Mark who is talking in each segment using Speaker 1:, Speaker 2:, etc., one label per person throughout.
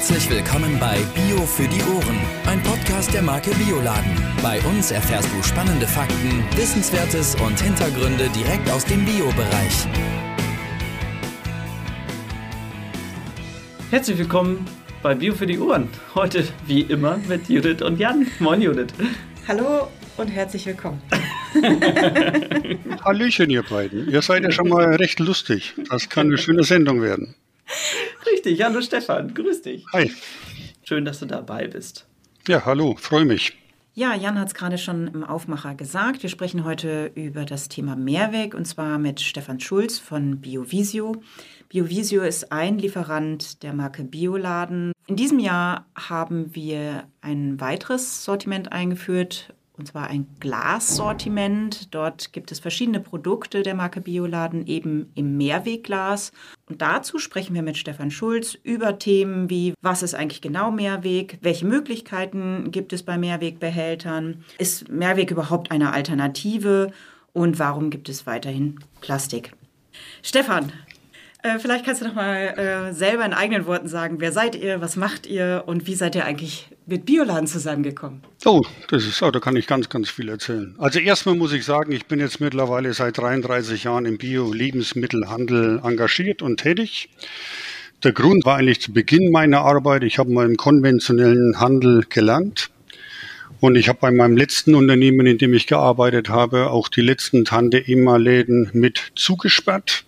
Speaker 1: Herzlich willkommen bei Bio für die Ohren, ein Podcast der Marke Bioladen. Bei uns erfährst du spannende Fakten, Wissenswertes und Hintergründe direkt aus dem Bio-Bereich.
Speaker 2: Herzlich willkommen bei Bio für die Ohren. Heute wie immer mit Judith und Jan. Moin Judith.
Speaker 3: Hallo und herzlich willkommen.
Speaker 4: Hallöchen, ihr beiden. Ihr seid ja schon mal recht lustig. Das kann eine schöne Sendung werden.
Speaker 2: Richtig, hallo Stefan, grüß dich.
Speaker 4: Hi.
Speaker 2: Schön, dass du dabei bist.
Speaker 4: Ja, hallo, freue mich.
Speaker 3: Ja, Jan hat es gerade schon im Aufmacher gesagt. Wir sprechen heute über das Thema Mehrweg und zwar mit Stefan Schulz von Biovisio. Biovisio ist ein Lieferant der Marke Bioladen. In diesem Jahr haben wir ein weiteres Sortiment eingeführt und zwar ein Glassortiment. Dort gibt es verschiedene Produkte der Marke Bioladen, eben im Mehrwegglas. Und dazu sprechen wir mit Stefan Schulz über Themen wie, was ist eigentlich genau Mehrweg, welche Möglichkeiten gibt es bei Mehrwegbehältern, ist Mehrweg überhaupt eine Alternative und warum gibt es weiterhin Plastik? Stefan, äh, vielleicht kannst du doch mal äh, selber in eigenen Worten sagen, wer seid ihr, was macht ihr und wie seid ihr eigentlich mit Bioladen zusammengekommen?
Speaker 4: Oh, das ist, oh, da kann ich ganz, ganz viel erzählen. Also erstmal muss ich sagen, ich bin jetzt mittlerweile seit 33 Jahren im Bio-Lebensmittelhandel engagiert und tätig. Der Grund war eigentlich zu Beginn meiner Arbeit, ich habe mal im konventionellen Handel gelernt. Und ich habe bei meinem letzten Unternehmen, in dem ich gearbeitet habe, auch die letzten Tante-Emma-Läden mit zugesperrt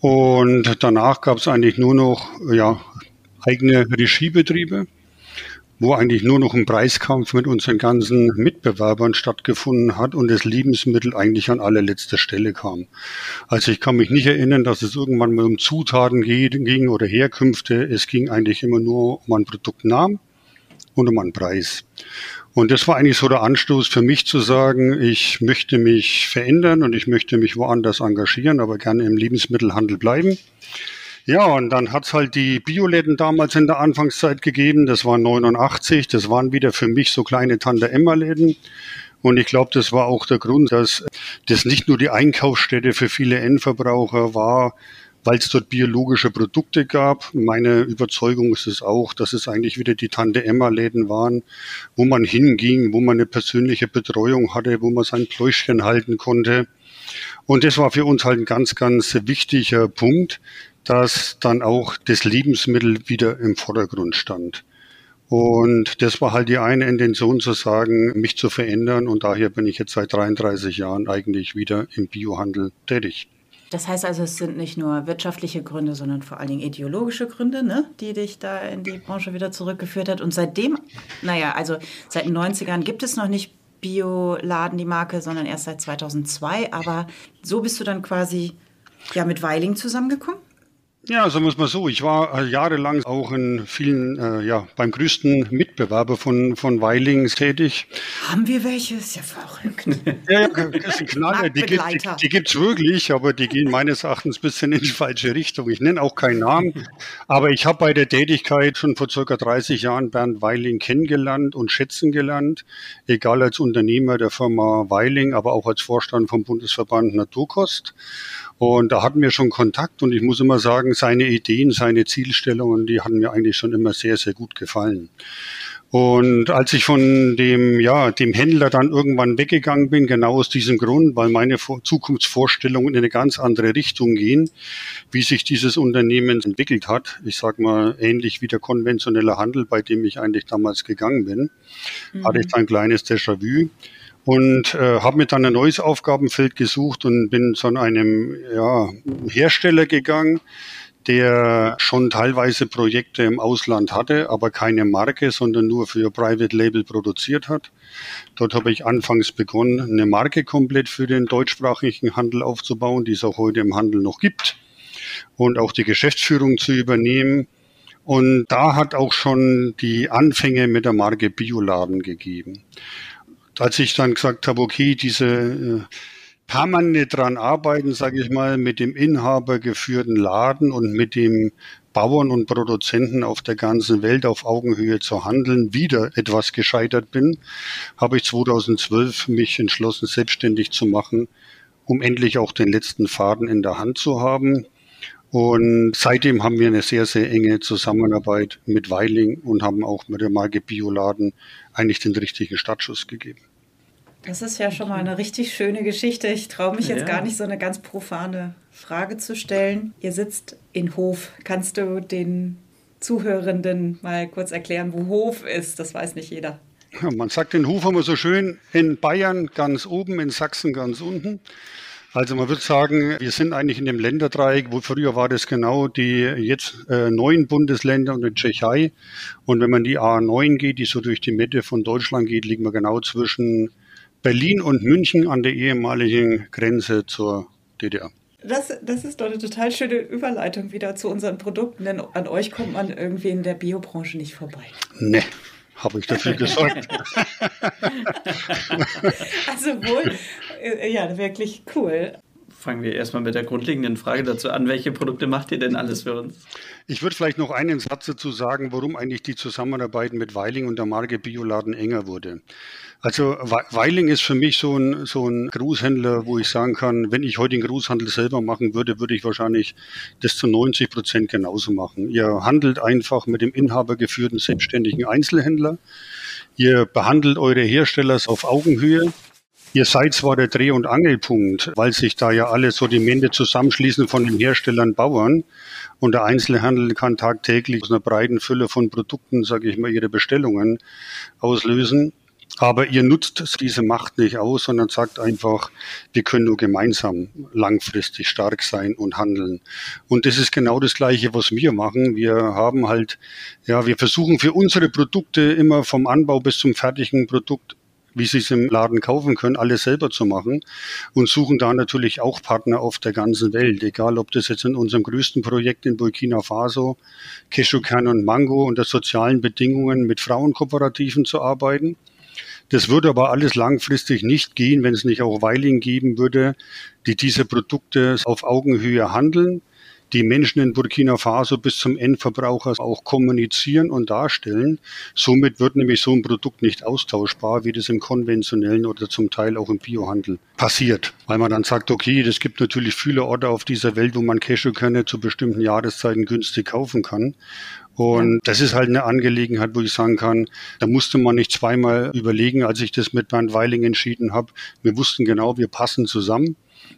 Speaker 4: und danach gab es eigentlich nur noch ja, eigene Regiebetriebe, wo eigentlich nur noch ein Preiskampf mit unseren ganzen Mitbewerbern stattgefunden hat und das Lebensmittel eigentlich an allerletzter Stelle kam. Also ich kann mich nicht erinnern, dass es irgendwann mal um Zutaten ging oder Herkünfte. Es ging eigentlich immer nur um einen Produktnamen und um einen Preis. Und das war eigentlich so der Anstoß für mich zu sagen, ich möchte mich verändern und ich möchte mich woanders engagieren, aber gerne im Lebensmittelhandel bleiben. Ja, und dann hat's halt die Bioläden damals in der Anfangszeit gegeben. Das war 89. Das waren wieder für mich so kleine Tante-Emma-Läden. Und ich glaube, das war auch der Grund, dass das nicht nur die Einkaufsstätte für viele Endverbraucher war, weil es dort biologische Produkte gab. Meine Überzeugung ist es auch, dass es eigentlich wieder die Tante-Emma-Läden waren, wo man hinging, wo man eine persönliche Betreuung hatte, wo man sein Pläuschchen halten konnte. Und das war für uns halt ein ganz, ganz wichtiger Punkt, dass dann auch das Lebensmittel wieder im Vordergrund stand. Und das war halt die eine Intention zu sagen, mich zu verändern. Und daher bin ich jetzt seit 33 Jahren eigentlich wieder im Biohandel tätig.
Speaker 3: Das heißt also, es sind nicht nur wirtschaftliche Gründe, sondern vor allen Dingen ideologische Gründe, ne, die dich da in die Branche wieder zurückgeführt hat. Und seitdem, naja, also seit den 90ern gibt es noch nicht Bioladen, die Marke, sondern erst seit 2002. Aber so bist du dann quasi ja mit Weiling zusammengekommen?
Speaker 4: Ja, sagen wir es mal so. Ich war äh, jahrelang auch in vielen, äh, ja, beim größten Mitbewerber von, von Weiling tätig.
Speaker 3: Haben wir welche? Ist ja verrückt.
Speaker 4: Ja, ja, das sind Knaller. Die, gibt, die, die gibt's wirklich, aber die gehen meines Erachtens ein bisschen in die falsche Richtung. Ich nenne auch keinen Namen, aber ich habe bei der Tätigkeit schon vor circa 30 Jahren Bernd Weiling kennengelernt und schätzen gelernt. Egal als Unternehmer der Firma Weiling, aber auch als Vorstand vom Bundesverband Naturkost. Und da hatten wir schon Kontakt und ich muss immer sagen, seine Ideen, seine Zielstellungen, die hatten mir eigentlich schon immer sehr, sehr gut gefallen. Und als ich von dem, ja, dem Händler dann irgendwann weggegangen bin, genau aus diesem Grund, weil meine Zukunftsvorstellungen in eine ganz andere Richtung gehen, wie sich dieses Unternehmen entwickelt hat. Ich sag mal, ähnlich wie der konventionelle Handel, bei dem ich eigentlich damals gegangen bin, mhm. hatte ich da ein kleines Déjà-vu und äh, habe mir dann ein neues Aufgabenfeld gesucht und bin zu einem ja, Hersteller gegangen, der schon teilweise Projekte im Ausland hatte, aber keine Marke, sondern nur für Private Label produziert hat. Dort habe ich anfangs begonnen, eine Marke komplett für den deutschsprachigen Handel aufzubauen, die es auch heute im Handel noch gibt und auch die Geschäftsführung zu übernehmen. Und da hat auch schon die Anfänge mit der Marke Bioladen gegeben als ich dann gesagt habe, okay, diese äh, permanente dran arbeiten, sage ich mal, mit dem Inhaber geführten Laden und mit dem Bauern und Produzenten auf der ganzen Welt auf Augenhöhe zu handeln, wieder etwas gescheitert bin, habe ich 2012 mich entschlossen, selbstständig zu machen, um endlich auch den letzten Faden in der Hand zu haben Und seitdem haben wir eine sehr, sehr enge Zusammenarbeit mit Weiling und haben auch mit der Marke Bioladen eigentlich den richtigen Startschuss gegeben.
Speaker 3: Das ist ja schon mal eine richtig schöne Geschichte. Ich traue mich jetzt ja. gar nicht, so eine ganz profane Frage zu stellen. Ihr sitzt in Hof. Kannst du den Zuhörenden mal kurz erklären, wo Hof ist? Das weiß nicht jeder.
Speaker 4: Ja, man sagt den Hof immer so schön in Bayern ganz oben, in Sachsen ganz unten. Also man würde sagen, wir sind eigentlich in dem Länderdreieck, wo früher war das genau die jetzt äh, neun Bundesländer und die Tschechei. Und wenn man die A9 geht, die so durch die Mitte von Deutschland geht, liegen wir genau zwischen Berlin und München an der ehemaligen Grenze zur DDR.
Speaker 3: Das, das ist doch eine total schöne Überleitung wieder zu unseren Produkten, denn an euch kommt man irgendwie in der Biobranche nicht vorbei.
Speaker 4: Nee, habe ich dafür gesorgt.
Speaker 3: also wohl, äh, ja, wirklich cool.
Speaker 2: Fangen wir erstmal mit der grundlegenden Frage dazu an. Welche Produkte macht ihr denn alles für uns?
Speaker 4: Ich würde vielleicht noch einen Satz dazu sagen, warum eigentlich die Zusammenarbeit mit Weiling und der Marke Bioladen enger wurde. Also Weiling ist für mich so ein, so ein Großhändler, wo ich sagen kann, wenn ich heute den Großhandel selber machen würde, würde ich wahrscheinlich das zu 90 Prozent genauso machen. Ihr handelt einfach mit dem inhabergeführten selbstständigen Einzelhändler. Ihr behandelt eure Hersteller auf Augenhöhe. Ihr seid zwar der Dreh- und Angelpunkt, weil sich da ja alle Sortimente zusammenschließen von den Herstellern Bauern und der Einzelhandel kann tagtäglich aus einer breiten Fülle von Produkten, sage ich mal, ihre Bestellungen auslösen. Aber ihr nutzt diese Macht nicht aus, sondern sagt einfach, wir können nur gemeinsam langfristig stark sein und handeln. Und das ist genau das Gleiche, was wir machen. Wir haben halt, ja, wir versuchen für unsere Produkte immer vom Anbau bis zum fertigen Produkt wie sie es im Laden kaufen können, alles selber zu machen und suchen da natürlich auch Partner auf der ganzen Welt, egal ob das jetzt in unserem größten Projekt in Burkina Faso, Cashewkern und Mango unter sozialen Bedingungen mit Frauenkooperativen zu arbeiten. Das würde aber alles langfristig nicht gehen, wenn es nicht auch Weiling geben würde, die diese Produkte auf Augenhöhe handeln, die Menschen in Burkina Faso bis zum Endverbraucher auch kommunizieren und darstellen. Somit wird nämlich so ein Produkt nicht austauschbar, wie das im konventionellen oder zum Teil auch im Biohandel passiert. Weil man dann sagt, okay, es gibt natürlich viele Orte auf dieser Welt, wo man Cashewkerne zu bestimmten Jahreszeiten günstig kaufen kann. Und das ist halt eine Angelegenheit, wo ich sagen kann, da musste man nicht zweimal überlegen, als ich das mit Bernd Weiling entschieden habe. Wir wussten genau, wir passen zusammen.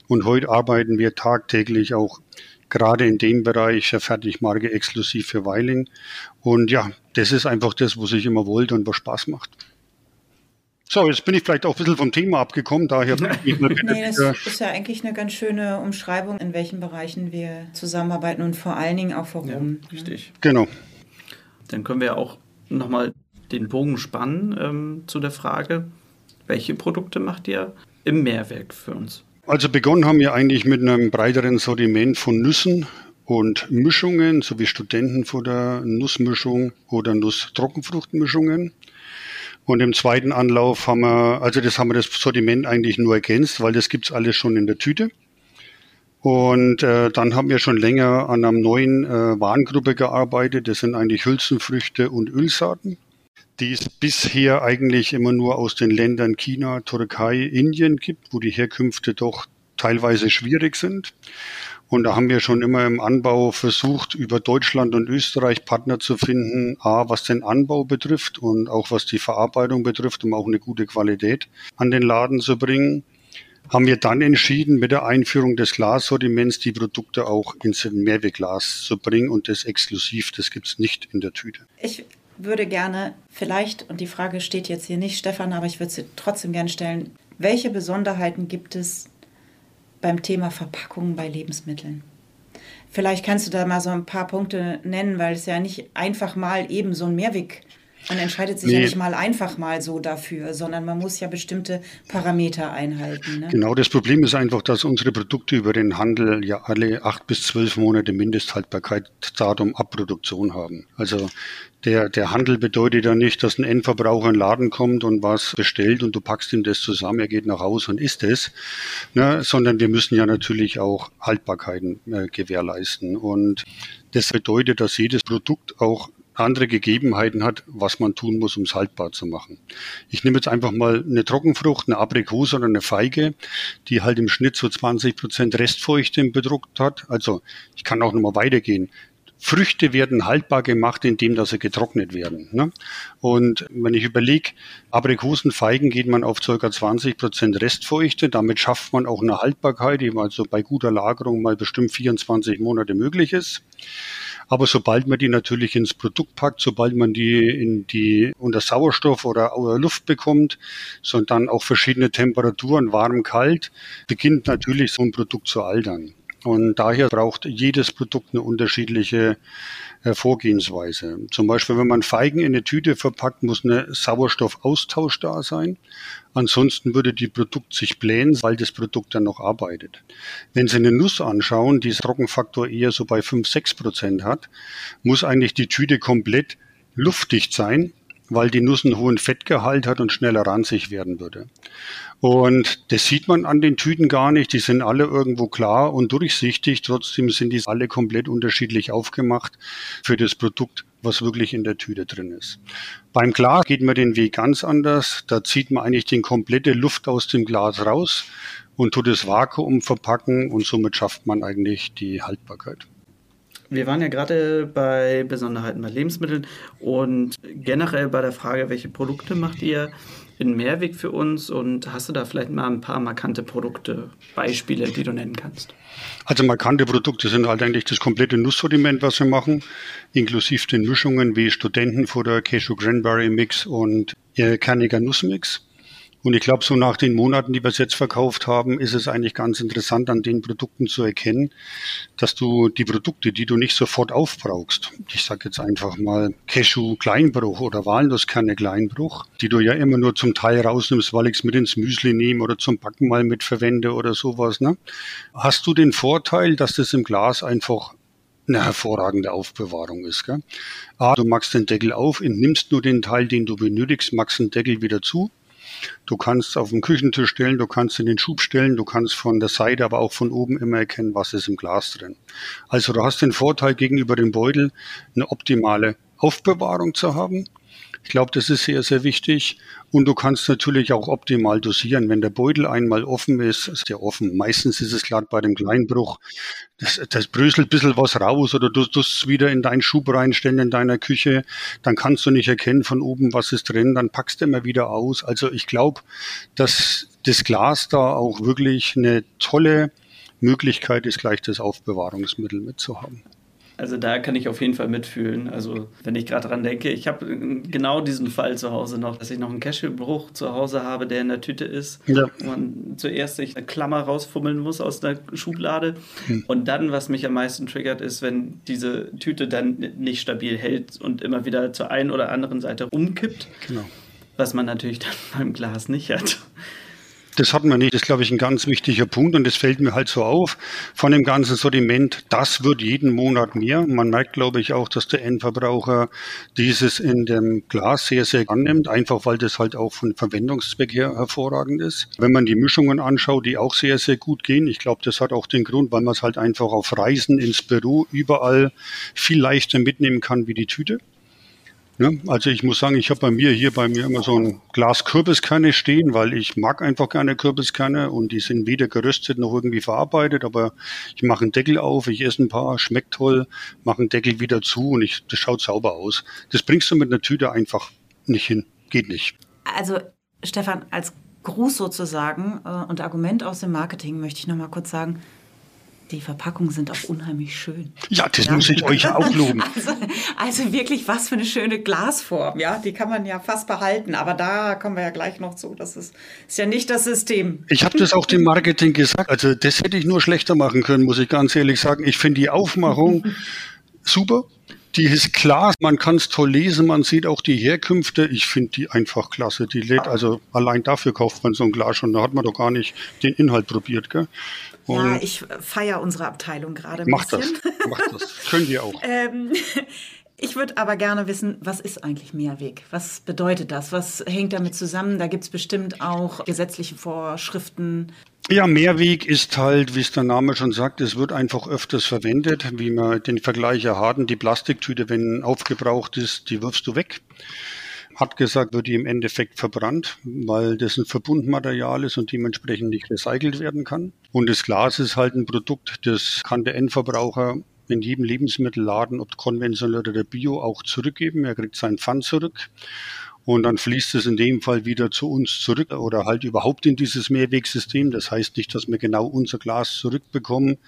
Speaker 4: Und heute arbeiten wir tagtäglich auch gerade in dem Bereich der Fertigmarke exklusiv für Weiling. Und ja, das ist einfach das, was ich immer wollte und was Spaß macht. So, jetzt bin ich vielleicht auch ein bisschen vom Thema abgekommen, daher
Speaker 3: nee, das ist ja eigentlich eine ganz schöne Umschreibung, in welchen Bereichen wir zusammenarbeiten und vor allen Dingen auch warum. Ja,
Speaker 2: richtig.
Speaker 4: Genau.
Speaker 2: Dann können wir auch nochmal den Bogen spannen ähm, zu der Frage, welche Produkte macht ihr im Mehrwerk für uns?
Speaker 4: Also begonnen haben wir eigentlich mit einem breiteren Sortiment von Nüssen und Mischungen, sowie Studentenfutter, Nussmischung oder Nuss-Trockenfruchtmischungen. Und im zweiten Anlauf haben wir, also das haben wir das Sortiment eigentlich nur ergänzt, weil das gibt's alles schon in der Tüte. Und äh, dann haben wir schon länger an einer neuen äh, Warengruppe gearbeitet. Das sind eigentlich Hülsenfrüchte und Ölsaaten, die es bisher eigentlich immer nur aus den Ländern China, Türkei, Indien gibt, wo die Herkünfte doch teilweise schwierig sind. Und da haben wir schon immer im Anbau versucht, über Deutschland und Österreich Partner zu finden, a, was den Anbau betrifft und auch was die Verarbeitung betrifft, um auch eine gute Qualität an den Laden zu bringen haben wir dann entschieden, mit der Einführung des Glassortiments die Produkte auch ins Mehrwegglas zu bringen und das exklusiv, das gibt es nicht in der Tüte.
Speaker 3: Ich würde gerne vielleicht, und die Frage steht jetzt hier nicht, Stefan, aber ich würde sie trotzdem gerne stellen, welche Besonderheiten gibt es beim Thema Verpackungen bei Lebensmitteln? Vielleicht kannst du da mal so ein paar Punkte nennen, weil es ja nicht einfach mal eben so ein Mehrweg man entscheidet sich nee. ja nicht mal einfach mal so dafür, sondern man muss ja bestimmte Parameter einhalten. Ne?
Speaker 4: Genau, das Problem ist einfach, dass unsere Produkte über den Handel ja alle acht bis zwölf Monate Mindesthaltbarkeitsdatum Abproduktion haben. Also der, der Handel bedeutet ja nicht, dass ein Endverbraucher in den Laden kommt und was bestellt und du packst ihm das zusammen, er geht nach Hause und isst es, ne, sondern wir müssen ja natürlich auch Haltbarkeiten äh, gewährleisten. Und das bedeutet, dass jedes Produkt auch andere Gegebenheiten hat, was man tun muss, um es haltbar zu machen. Ich nehme jetzt einfach mal eine Trockenfrucht, eine Aprikose oder eine Feige, die halt im Schnitt so 20 Prozent Restfeuchte im Bedruckt hat. Also ich kann auch nochmal weitergehen. Früchte werden haltbar gemacht, indem dass sie getrocknet werden. Ne? Und wenn ich überlege, Aprikosen, Feigen geht man auf ca. 20 Prozent Restfeuchte. Damit schafft man auch eine Haltbarkeit, die also bei guter Lagerung mal bestimmt 24 Monate möglich ist. Aber sobald man die natürlich ins Produkt packt, sobald man die in die unter Sauerstoff oder Luft bekommt, sondern auch verschiedene Temperaturen, warm, kalt, beginnt natürlich so ein Produkt zu altern. Und daher braucht jedes Produkt eine unterschiedliche äh, Vorgehensweise. Zum Beispiel, wenn man Feigen in eine Tüte verpackt, muss eine Sauerstoffaustausch da sein. Ansonsten würde die Produkt sich blähen, weil das Produkt dann noch arbeitet. Wenn Sie eine Nuss anschauen, die Trockenfaktor eher so bei 5, 6 Prozent hat, muss eigentlich die Tüte komplett luftdicht sein, weil die Nuss einen hohen Fettgehalt hat und schneller ranzig werden würde. Und das sieht man an den Tüten gar nicht. Die sind alle irgendwo klar und durchsichtig. Trotzdem sind die alle komplett unterschiedlich aufgemacht für das Produkt, was wirklich in der Tüte drin ist. Beim Glas geht man den Weg ganz anders. Da zieht man eigentlich die komplette Luft aus dem Glas raus und tut das Vakuum verpacken und somit schafft man eigentlich die Haltbarkeit.
Speaker 2: Wir waren ja gerade bei Besonderheiten bei Lebensmitteln und generell bei der Frage, welche Produkte macht ihr einen Mehrweg für uns und hast du da vielleicht mal ein paar markante Produkte, Beispiele, die du nennen kannst?
Speaker 4: Also markante Produkte sind halt eigentlich das komplette Nusssortiment, was wir machen, inklusive den Mischungen wie Studentenfutter, Cashew Cranberry Mix und kerniger Nussmix. Und ich glaube, so nach den Monaten, die wir es jetzt verkauft haben, ist es eigentlich ganz interessant, an den Produkten zu erkennen, dass du die Produkte, die du nicht sofort aufbrauchst, ich sage jetzt einfach mal Cashew Kleinbruch oder Walnusskerne Kleinbruch, die du ja immer nur zum Teil rausnimmst, weil ich es mit ins Müsli nehme oder zum Backen mal mit verwende oder sowas, ne? hast du den Vorteil, dass das im Glas einfach eine hervorragende Aufbewahrung ist. Gell? A, du machst den Deckel auf, nimmst nur den Teil, den du benötigst, machst den Deckel wieder zu Du kannst auf den Küchentisch stellen, du kannst in den Schub stellen, du kannst von der Seite, aber auch von oben immer erkennen, was ist im Glas drin. Also du hast den Vorteil gegenüber dem Beutel, eine optimale Aufbewahrung zu haben. Ich glaube, das ist sehr, sehr wichtig. Und du kannst natürlich auch optimal dosieren. Wenn der Beutel einmal offen ist, ist der offen. Meistens ist es gerade bei dem Kleinbruch, das, das bröselt ein bisschen was raus oder du tust es wieder in deinen Schub reinstellen in deiner Küche. Dann kannst du nicht erkennen von oben, was ist drin. Dann packst du immer wieder aus. Also ich glaube, dass das Glas da auch wirklich eine tolle Möglichkeit ist, gleich das Aufbewahrungsmittel mitzuhaben.
Speaker 2: Also da kann ich auf jeden Fall mitfühlen. Also wenn ich gerade dran denke, ich habe genau diesen Fall zu Hause noch, dass ich noch einen Cashewbruch zu Hause habe, der in der Tüte ist. Ja. Und zuerst sich eine Klammer rausfummeln muss aus der Schublade. Hm. Und dann, was mich am meisten triggert, ist, wenn diese Tüte dann nicht stabil hält und immer wieder zur einen oder anderen Seite umkippt. Genau. Was man natürlich dann beim Glas nicht hat.
Speaker 4: Das hat man nicht. Das ist, glaube ich, ein ganz wichtiger Punkt und das fällt mir halt so auf von dem ganzen Sortiment. Das wird jeden Monat mehr. Man merkt, glaube ich, auch, dass der Endverbraucher dieses in dem Glas sehr, sehr annimmt, einfach weil das halt auch von Verwendungszweck her hervorragend ist. Wenn man die Mischungen anschaut, die auch sehr, sehr gut gehen, ich glaube, das hat auch den Grund, weil man es halt einfach auf Reisen ins Büro überall viel leichter mitnehmen kann wie die Tüte. Ja, also ich muss sagen, ich habe bei mir hier bei mir immer so ein Glas Kürbiskerne stehen, weil ich mag einfach gerne Kürbiskerne und die sind weder geröstet noch irgendwie verarbeitet, aber ich mache einen Deckel auf, ich esse ein paar, schmeckt toll, mache einen Deckel wieder zu und ich, das schaut sauber aus. Das bringst du mit einer Tüte einfach nicht hin. Geht nicht.
Speaker 3: Also Stefan, als Gruß sozusagen äh, und Argument aus dem Marketing möchte ich noch mal kurz sagen, die Verpackungen sind auch unheimlich schön.
Speaker 4: Ja, das ja. muss ich euch auch loben.
Speaker 3: Also, also, wirklich, was für eine schöne Glasform. Ja, die kann man ja fast behalten. Aber da kommen wir ja gleich noch zu. Das ist, ist ja nicht das System.
Speaker 4: Ich habe das auch dem Marketing gesagt. Also das hätte ich nur schlechter machen können, muss ich ganz ehrlich sagen. Ich finde die Aufmachung super. Die ist klar, man kann es toll lesen, man sieht auch die Herkünfte. Ich finde die einfach klasse. Die lädt, also allein dafür kauft man so ein Glas schon. Da hat man doch gar nicht den Inhalt probiert. Gell?
Speaker 3: Ja, ich feiere unsere Abteilung gerade
Speaker 4: Macht bisschen. das, macht das. Können wir auch. ähm,
Speaker 3: ich würde aber gerne wissen, was ist eigentlich Mehrweg? Was bedeutet das? Was hängt damit zusammen? Da gibt es bestimmt auch gesetzliche Vorschriften.
Speaker 4: Ja, Mehrweg ist halt, wie es der Name schon sagt, es wird einfach öfters verwendet, wie wir den Vergleich ja hatten. Die Plastiktüte, wenn aufgebraucht ist, die wirfst du weg. Hat gesagt, wird die im Endeffekt verbrannt, weil das ein Verbundmaterial ist und dementsprechend nicht recycelt werden kann. Und das Glas ist halt ein Produkt, das kann der Endverbraucher in jedem Lebensmittelladen, ob konventionell oder bio, auch zurückgeben. Er kriegt sein Pfand zurück. Und dann fließt es in dem Fall wieder zu uns zurück oder halt überhaupt in dieses Mehrwegsystem. Das heißt nicht, dass wir genau unser Glas zurückbekommen,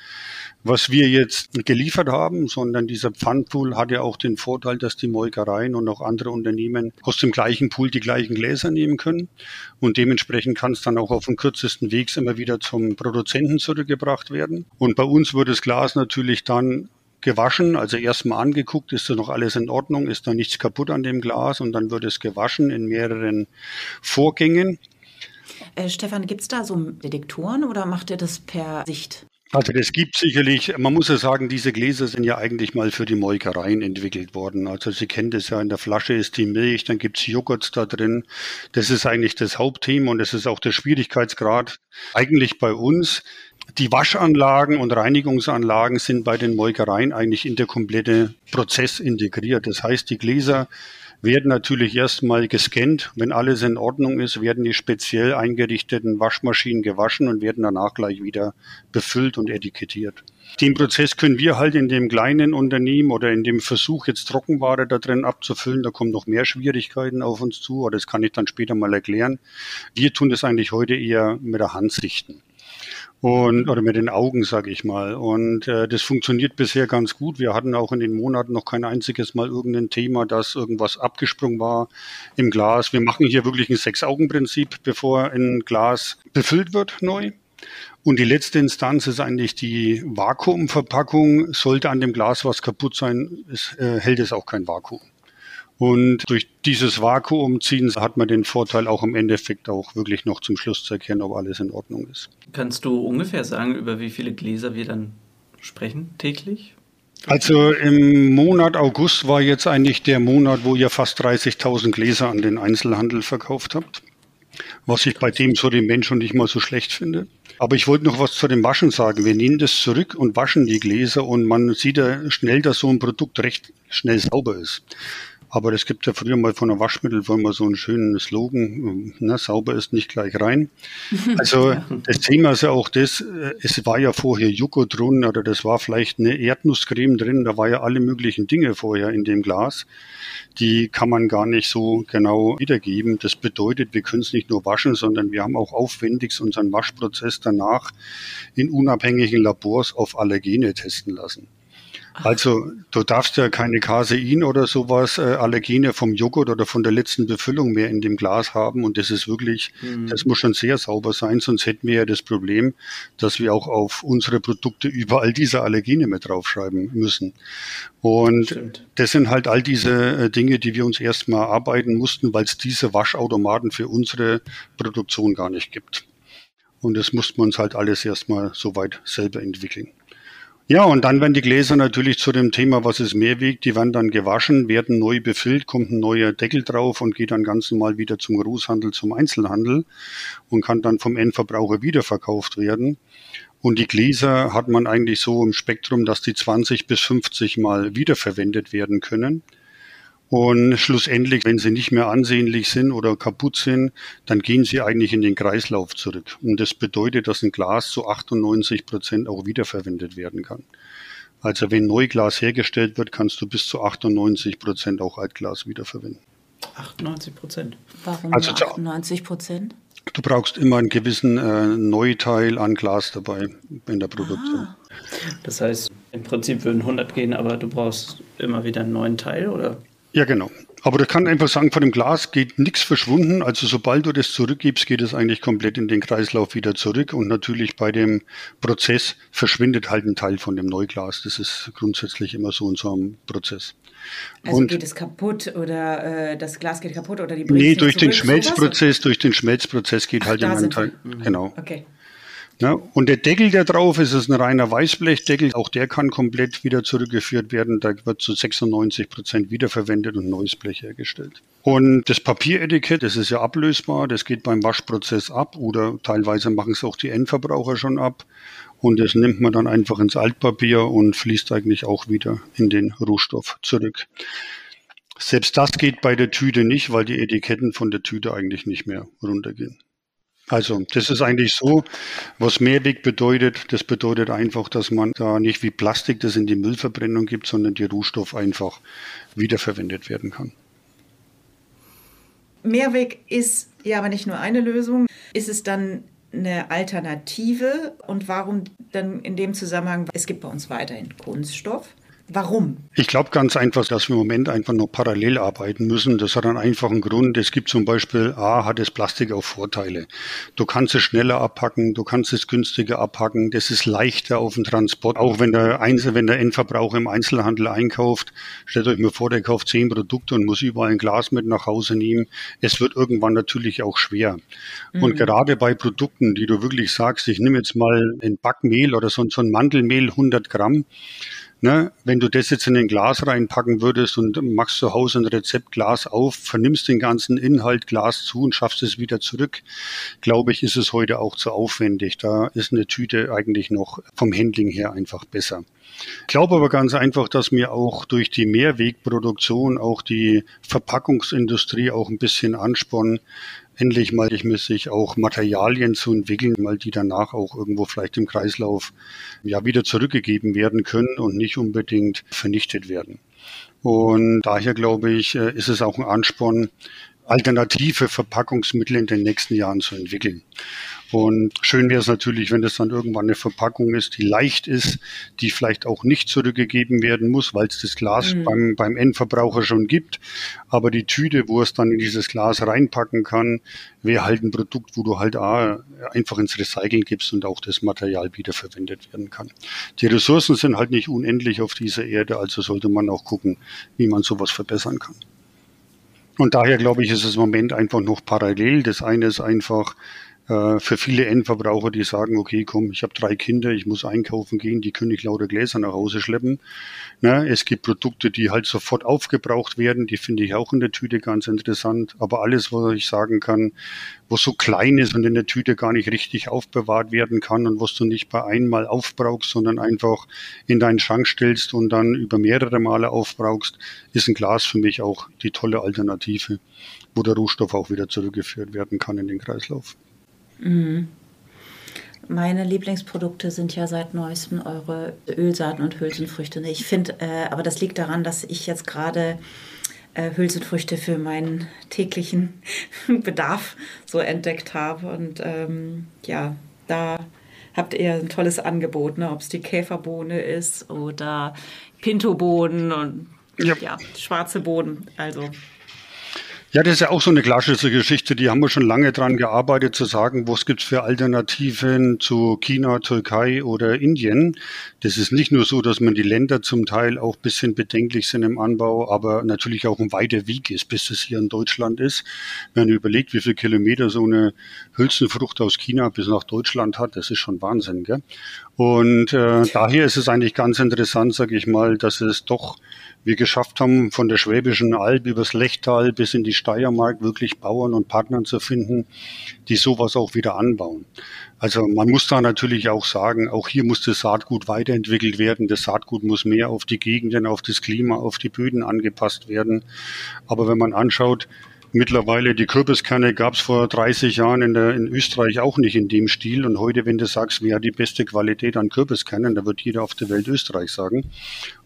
Speaker 4: was wir jetzt geliefert haben, sondern dieser Pfandpool hat ja auch den Vorteil, dass die Molkereien und auch andere Unternehmen aus dem gleichen Pool die gleichen Gläser nehmen können. Und dementsprechend kann es dann auch auf dem kürzesten Weg immer wieder zum Produzenten zurückgebracht werden. Und bei uns wird das Glas natürlich dann gewaschen, also erstmal angeguckt, ist da noch alles in Ordnung, ist da nichts kaputt an dem Glas und dann wird es gewaschen in mehreren Vorgängen.
Speaker 3: Äh, Stefan, gibt es da so Detektoren oder macht ihr das per Sicht?
Speaker 4: Also das gibt sicherlich, man muss ja sagen, diese Gläser sind ja eigentlich mal für die Molkereien entwickelt worden. Also Sie kennen das ja, in der Flasche ist die Milch, dann gibt's Joghurt da drin. Das ist eigentlich das Hauptthema und das ist auch der Schwierigkeitsgrad eigentlich bei uns. Die Waschanlagen und Reinigungsanlagen sind bei den Molkereien eigentlich in der komplette Prozess integriert. Das heißt, die Gläser werden natürlich erstmal gescannt. Wenn alles in Ordnung ist, werden die speziell eingerichteten Waschmaschinen gewaschen und werden danach gleich wieder befüllt und etikettiert. Den Prozess können wir halt in dem kleinen Unternehmen oder in dem Versuch, jetzt Trockenware da drin abzufüllen, da kommen noch mehr Schwierigkeiten auf uns zu, aber das kann ich dann später mal erklären. Wir tun das eigentlich heute eher mit der Hand sichten und oder mit den Augen, sage ich mal. Und äh, das funktioniert bisher ganz gut. Wir hatten auch in den Monaten noch kein einziges Mal irgendein Thema, dass irgendwas abgesprungen war im Glas. Wir machen hier wirklich ein Sechs-Augen-Prinzip, bevor ein Glas befüllt wird neu. Und die letzte Instanz ist eigentlich die Vakuumverpackung. Sollte an dem Glas was kaputt sein, es, äh, hält es auch kein Vakuum. Und durch dieses Vakuumziehen hat man den Vorteil auch im Endeffekt auch wirklich noch zum Schluss zu erkennen, ob alles in Ordnung ist.
Speaker 2: Kannst du ungefähr sagen, über wie viele Gläser wir dann sprechen täglich?
Speaker 4: Also im Monat August war jetzt eigentlich der Monat, wo ihr fast 30.000 Gläser an den Einzelhandel verkauft habt. Was ich bei dem Sortiment schon nicht mal so schlecht finde. Aber ich wollte noch was zu dem Waschen sagen. Wir nehmen das zurück und waschen die Gläser und man sieht ja schnell, dass so ein Produkt recht schnell sauber ist. Aber es gibt ja früher mal von der Waschmittelfirma so einen schönen Slogan, ne, sauber ist nicht gleich rein. Also das Thema ist ja auch das, äh, es war ja vorher Joghurt drin oder das war vielleicht eine Erdnusscreme drin, da war ja alle möglichen Dinge vorher in dem Glas. Die kann man gar nicht so genau wiedergeben. Das bedeutet, wir können es nicht nur waschen, sondern wir haben auch aufwendigst unseren Waschprozess danach in unabhängigen Labors auf Allergene testen lassen. Also du darfst ja keine Casein oder sowas, äh, Allergene vom Joghurt oder von der letzten Befüllung mehr in dem Glas haben. Und das ist wirklich, mhm. das muss schon sehr sauber sein, sonst hätten wir ja das Problem, dass wir auch auf unsere Produkte überall diese Allergene mit draufschreiben müssen. Und Stimmt. das sind halt all diese äh, Dinge, die wir uns erstmal arbeiten mussten, weil es diese Waschautomaten für unsere Produktion gar nicht gibt. Und das mussten wir uns halt alles erstmal soweit selber entwickeln. Ja, und dann werden die Gläser natürlich zu dem Thema, was es mehr wiegt, die werden dann gewaschen, werden neu befüllt, kommt ein neuer Deckel drauf und geht dann ganz normal wieder zum Großhandel, zum Einzelhandel und kann dann vom Endverbraucher wiederverkauft werden. Und die Gläser hat man eigentlich so im Spektrum, dass die 20 bis 50 Mal wiederverwendet werden können. Und schlussendlich, wenn sie nicht mehr ansehnlich sind oder kaputt sind, dann gehen sie eigentlich in den Kreislauf zurück. Und das bedeutet, dass ein Glas zu 98 Prozent auch wiederverwendet werden kann. Also wenn Neuglas hergestellt wird, kannst du bis zu 98 Prozent auch Altglas wiederverwenden.
Speaker 2: 98 Prozent.
Speaker 3: Warum also 98 Prozent?
Speaker 4: Du brauchst immer einen gewissen äh, Neuteil an Glas dabei in der Produktion. Ah.
Speaker 2: Das heißt, im Prinzip würden 100 gehen, aber du brauchst immer wieder einen neuen Teil, oder?
Speaker 4: Ja, genau. Aber du kannst einfach sagen, von dem Glas geht nichts verschwunden. Also sobald du das zurückgibst, geht es eigentlich komplett in den Kreislauf wieder zurück. Und natürlich bei dem Prozess verschwindet halt ein Teil von dem Neuglas. Das ist grundsätzlich immer so in so einem Prozess.
Speaker 3: Also und geht es kaputt oder äh, das Glas geht kaputt oder die
Speaker 4: Nee, durch den Schmelzprozess, durch den Schmelzprozess geht Ach, halt immer ein Teil. Genau.
Speaker 3: Okay.
Speaker 4: Ja, und der Deckel, der drauf ist, ist ein reiner Weißblechdeckel. Auch der kann komplett wieder zurückgeführt werden. Da wird zu 96 Prozent wiederverwendet und neues Blech hergestellt. Und das Papieretikett, das ist ja ablösbar. Das geht beim Waschprozess ab oder teilweise machen es auch die Endverbraucher schon ab. Und das nimmt man dann einfach ins Altpapier und fließt eigentlich auch wieder in den Rohstoff zurück. Selbst das geht bei der Tüte nicht, weil die Etiketten von der Tüte eigentlich nicht mehr runtergehen. Also das ist eigentlich so, was Mehrweg bedeutet. Das bedeutet einfach, dass man da nicht wie Plastik das in die Müllverbrennung gibt, sondern die Rohstoff einfach wiederverwendet werden kann.
Speaker 3: Mehrweg ist ja aber nicht nur eine Lösung. Ist es dann eine Alternative? Und warum dann in dem Zusammenhang, es gibt bei uns weiterhin Kunststoff. Warum?
Speaker 4: Ich glaube ganz einfach, dass wir im Moment einfach noch parallel arbeiten müssen. Das hat einen einfachen Grund. Es gibt zum Beispiel, A, hat das Plastik auch Vorteile. Du kannst es schneller abpacken, du kannst es günstiger abpacken, das ist leichter auf dem Transport. Auch wenn der Einzel, wenn der Endverbraucher im Einzelhandel einkauft, stellt euch mal vor, der kauft zehn Produkte und muss überall ein Glas mit nach Hause nehmen. Es wird irgendwann natürlich auch schwer. Mhm. Und gerade bei Produkten, die du wirklich sagst, ich nehme jetzt mal ein Backmehl oder so, so ein Mandelmehl 100 Gramm, Ne, wenn du das jetzt in ein Glas reinpacken würdest und machst zu Hause ein Rezept Glas auf, vernimmst den ganzen Inhalt Glas zu und schaffst es wieder zurück, glaube ich, ist es heute auch zu aufwendig. Da ist eine Tüte eigentlich noch vom Handling her einfach besser. Ich glaube aber ganz einfach, dass mir auch durch die Mehrwegproduktion auch die Verpackungsindustrie auch ein bisschen anspornen, endlich mal sich auch Materialien zu entwickeln, weil die danach auch irgendwo vielleicht im Kreislauf ja wieder zurückgegeben werden können und nicht unbedingt vernichtet werden. Und daher glaube ich, äh, ist es auch ein Ansporn, alternative Verpackungsmittel in den nächsten Jahren zu entwickeln. Und schön wäre es natürlich, wenn das dann irgendwann eine Verpackung ist, die leicht ist, die vielleicht auch nicht zurückgegeben werden muss, weil es das Glas mhm. beim, beim Endverbraucher schon gibt. Aber die Tüte, wo es dann in dieses Glas reinpacken kann, wäre halt ein Produkt, wo du halt einfach ins Recyceln gibst und auch das Material wiederverwendet werden kann. Die Ressourcen sind halt nicht unendlich auf dieser Erde, also sollte man auch gucken, wie man sowas verbessern kann. Und daher glaube ich, ist es im Moment einfach noch parallel. Das eine ist einfach äh, für viele Endverbraucher, die sagen, okay, komm, ich habe drei Kinder, ich muss einkaufen gehen, die können nicht lauter Gläser nach Hause schleppen. Ne? Es gibt Produkte, die halt sofort aufgebraucht werden, die finde ich auch in der Tüte ganz interessant. Aber alles, was ich sagen kann, was so klein ist und in der Tüte gar nicht richtig aufbewahrt werden kann und was du nicht bei einmal aufbrauchst, sondern einfach in deinen Schrank stellst und dann über mehrere Male aufbrauchst, ist ein Glas für mich auch die tolle Alternative, wo der Rohstoff auch wieder zurückgeführt werden kann in den Kreislauf. Mhm.
Speaker 3: Meine Lieblingsprodukte sind ja seit neuestem eure Ölsaaten und Hülsenfrüchte. Ich finde, äh, aber das liegt daran, dass ich jetzt gerade äh, Hülsenfrüchte für meinen täglichen Bedarf so entdeckt habe. Und ähm, ja, da habt ihr ein tolles Angebot, ne? ob es die Käferbohne ist oder Pintobohnen und ja. ja, schwarze Bohnen. Also
Speaker 4: ja, das ist ja auch so eine klassische Geschichte, die haben wir schon lange dran gearbeitet, zu sagen, was gibt's für Alternativen zu China, Türkei oder Indien. Das ist nicht nur so, dass man die Länder zum Teil auch bisschen bedenklich sind im Anbau, aber natürlich auch ein weiter Weg ist, bis es hier in Deutschland ist. Wenn man überlegt, wie viele Kilometer so eine Hülsenfrucht aus China bis nach Deutschland hat, das ist schon Wahnsinn. Gell? Und äh, daher ist es eigentlich ganz interessant, sage ich mal, dass es doch wir geschafft haben, von der Schwäbischen Alb übers Lechtal bis in die Steiermark wirklich Bauern und Partnern zu finden, die sowas auch wieder anbauen. Also man muss da natürlich auch sagen, auch hier muss das Saatgut weiterentwickelt werden. Das Saatgut muss mehr auf die Gegenden, auf das Klima, auf die Böden angepasst werden. Aber wenn man anschaut, Mittlerweile die Kürbiskerne gab es vor 30 Jahren in, der, in Österreich auch nicht in dem Stil. Und heute, wenn du sagst, wer hat die beste Qualität an Kürbiskernen, da wird jeder auf der Welt Österreich sagen.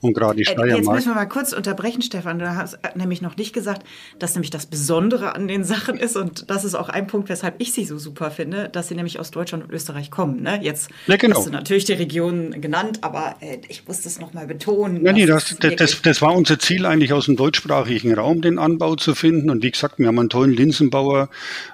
Speaker 4: Und gerade die Steiermark.
Speaker 3: Äh, jetzt müssen wir mal kurz unterbrechen, Stefan. Du hast nämlich noch nicht gesagt, dass nämlich das Besondere an den Sachen ist. Und das ist auch ein Punkt, weshalb ich sie so super finde, dass sie nämlich aus Deutschland und Österreich kommen. Ne? Jetzt ja, genau. hast du natürlich die Region genannt, aber äh, ich muss das nochmal betonen.
Speaker 4: Ja, nee, das, das, das, das war unser Ziel eigentlich aus dem deutschsprachigen Raum, den Anbau zu finden. Und wie gesagt, wir haben einen tollen Linsenbauer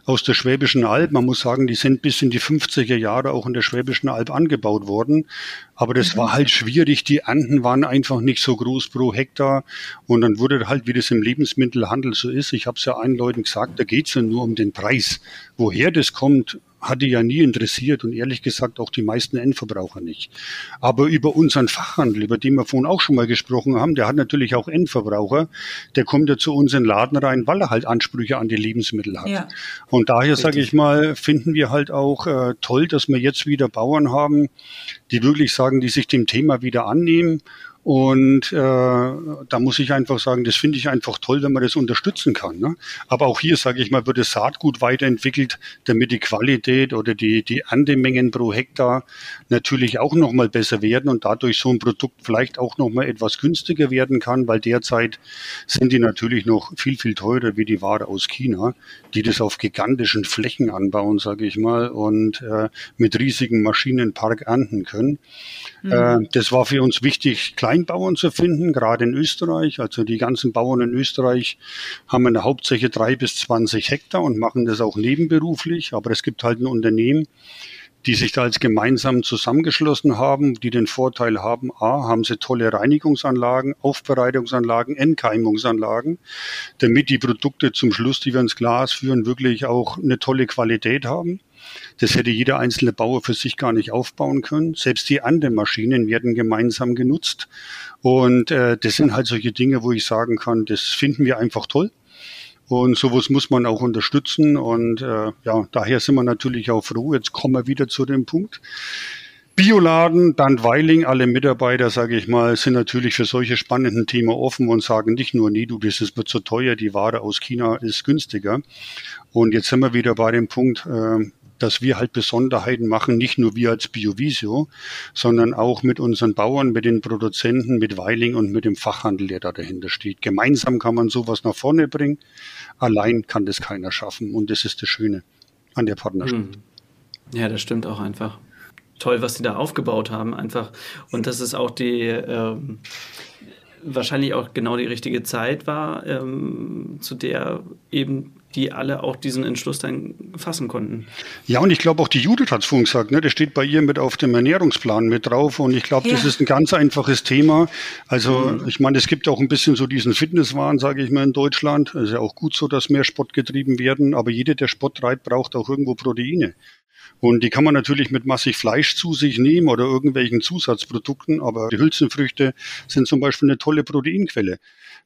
Speaker 4: aus der Schwäbischen Alb. Man muss sagen, die sind bis in die 50er Jahre auch in der Schwäbischen Alb angebaut worden. Aber das war halt schwierig. Die Ernten waren einfach nicht so groß pro Hektar. Und dann wurde halt, wie das im Lebensmittelhandel so ist, ich habe es ja allen Leuten gesagt, da geht es ja nur um den Preis. Woher das kommt, hat die ja nie interessiert und ehrlich gesagt auch die meisten Endverbraucher nicht. Aber über unseren Fachhandel, über den wir vorhin auch schon mal gesprochen haben, der hat natürlich auch Endverbraucher, der kommt ja zu uns in den Laden rein, weil er halt Ansprüche an die Lebensmittel hat. Ja. Und daher sage ich mal, finden wir halt auch äh, toll, dass wir jetzt wieder Bauern haben, die wirklich sagen, die sich dem Thema wieder annehmen und äh, da muss ich einfach sagen, das finde ich einfach toll, wenn man das unterstützen kann. Ne? Aber auch hier, sage ich mal, wird das Saatgut weiterentwickelt, damit die Qualität oder die, die Erntemengen pro Hektar natürlich auch nochmal besser werden und dadurch so ein Produkt vielleicht auch nochmal etwas günstiger werden kann, weil derzeit sind die natürlich noch viel, viel teurer wie die Ware aus China, die das auf gigantischen Flächen anbauen, sage ich mal, und äh, mit riesigen Maschinenpark ernten können. Mhm. Äh, das war für uns wichtig, klar Kleinbauern zu finden, gerade in Österreich. Also die ganzen Bauern in Österreich haben in der Hauptsache drei bis zwanzig Hektar und machen das auch nebenberuflich. Aber es gibt halt ein Unternehmen, die sich da als gemeinsam zusammengeschlossen haben, die den Vorteil haben, a, haben sie tolle Reinigungsanlagen, Aufbereitungsanlagen, Entkeimungsanlagen, damit die Produkte zum Schluss, die wir ins Glas führen, wirklich auch eine tolle Qualität haben. Das hätte jeder einzelne Bauer für sich gar nicht aufbauen können. Selbst die anderen Maschinen werden gemeinsam genutzt. Und äh, das sind halt solche Dinge, wo ich sagen kann, das finden wir einfach toll. Und sowas muss man auch unterstützen. Und äh, ja, daher sind wir natürlich auch froh. Jetzt kommen wir wieder zu dem Punkt. Bioladen, dann Weiling, alle Mitarbeiter, sage ich mal, sind natürlich für solche spannenden Themen offen und sagen nicht nur, nee, du, das ist wird zu teuer, die Ware aus China ist günstiger. Und jetzt sind wir wieder bei dem Punkt, äh, dass wir halt Besonderheiten machen, nicht nur wir als Biovisio, sondern auch mit unseren Bauern, mit den Produzenten, mit Weiling und mit dem Fachhandel, der da dahinter steht. Gemeinsam kann man sowas nach vorne bringen. Allein kann das keiner schaffen. Und das ist das Schöne an der Partnerschaft. Hm.
Speaker 2: Ja, das stimmt auch einfach. Toll, was sie da aufgebaut haben, einfach. Und das ist auch die, ähm, wahrscheinlich auch genau die richtige Zeit war, ähm, zu der eben die alle auch diesen Entschluss dann fassen konnten.
Speaker 4: Ja, und ich glaube auch die Judith hat es vorhin gesagt, ne? das steht bei ihr mit auf dem Ernährungsplan mit drauf und ich glaube, ja. das ist ein ganz einfaches Thema. Also mhm. ich meine, es gibt auch ein bisschen so diesen Fitnesswahn, sage ich mal, in Deutschland. Es ist ja auch gut so, dass mehr Sport getrieben werden, aber jeder, der Sport treibt, braucht auch irgendwo Proteine. Und die kann man natürlich mit massig Fleisch zu sich nehmen oder irgendwelchen Zusatzprodukten, aber die Hülsenfrüchte sind zum Beispiel eine tolle Proteinquelle.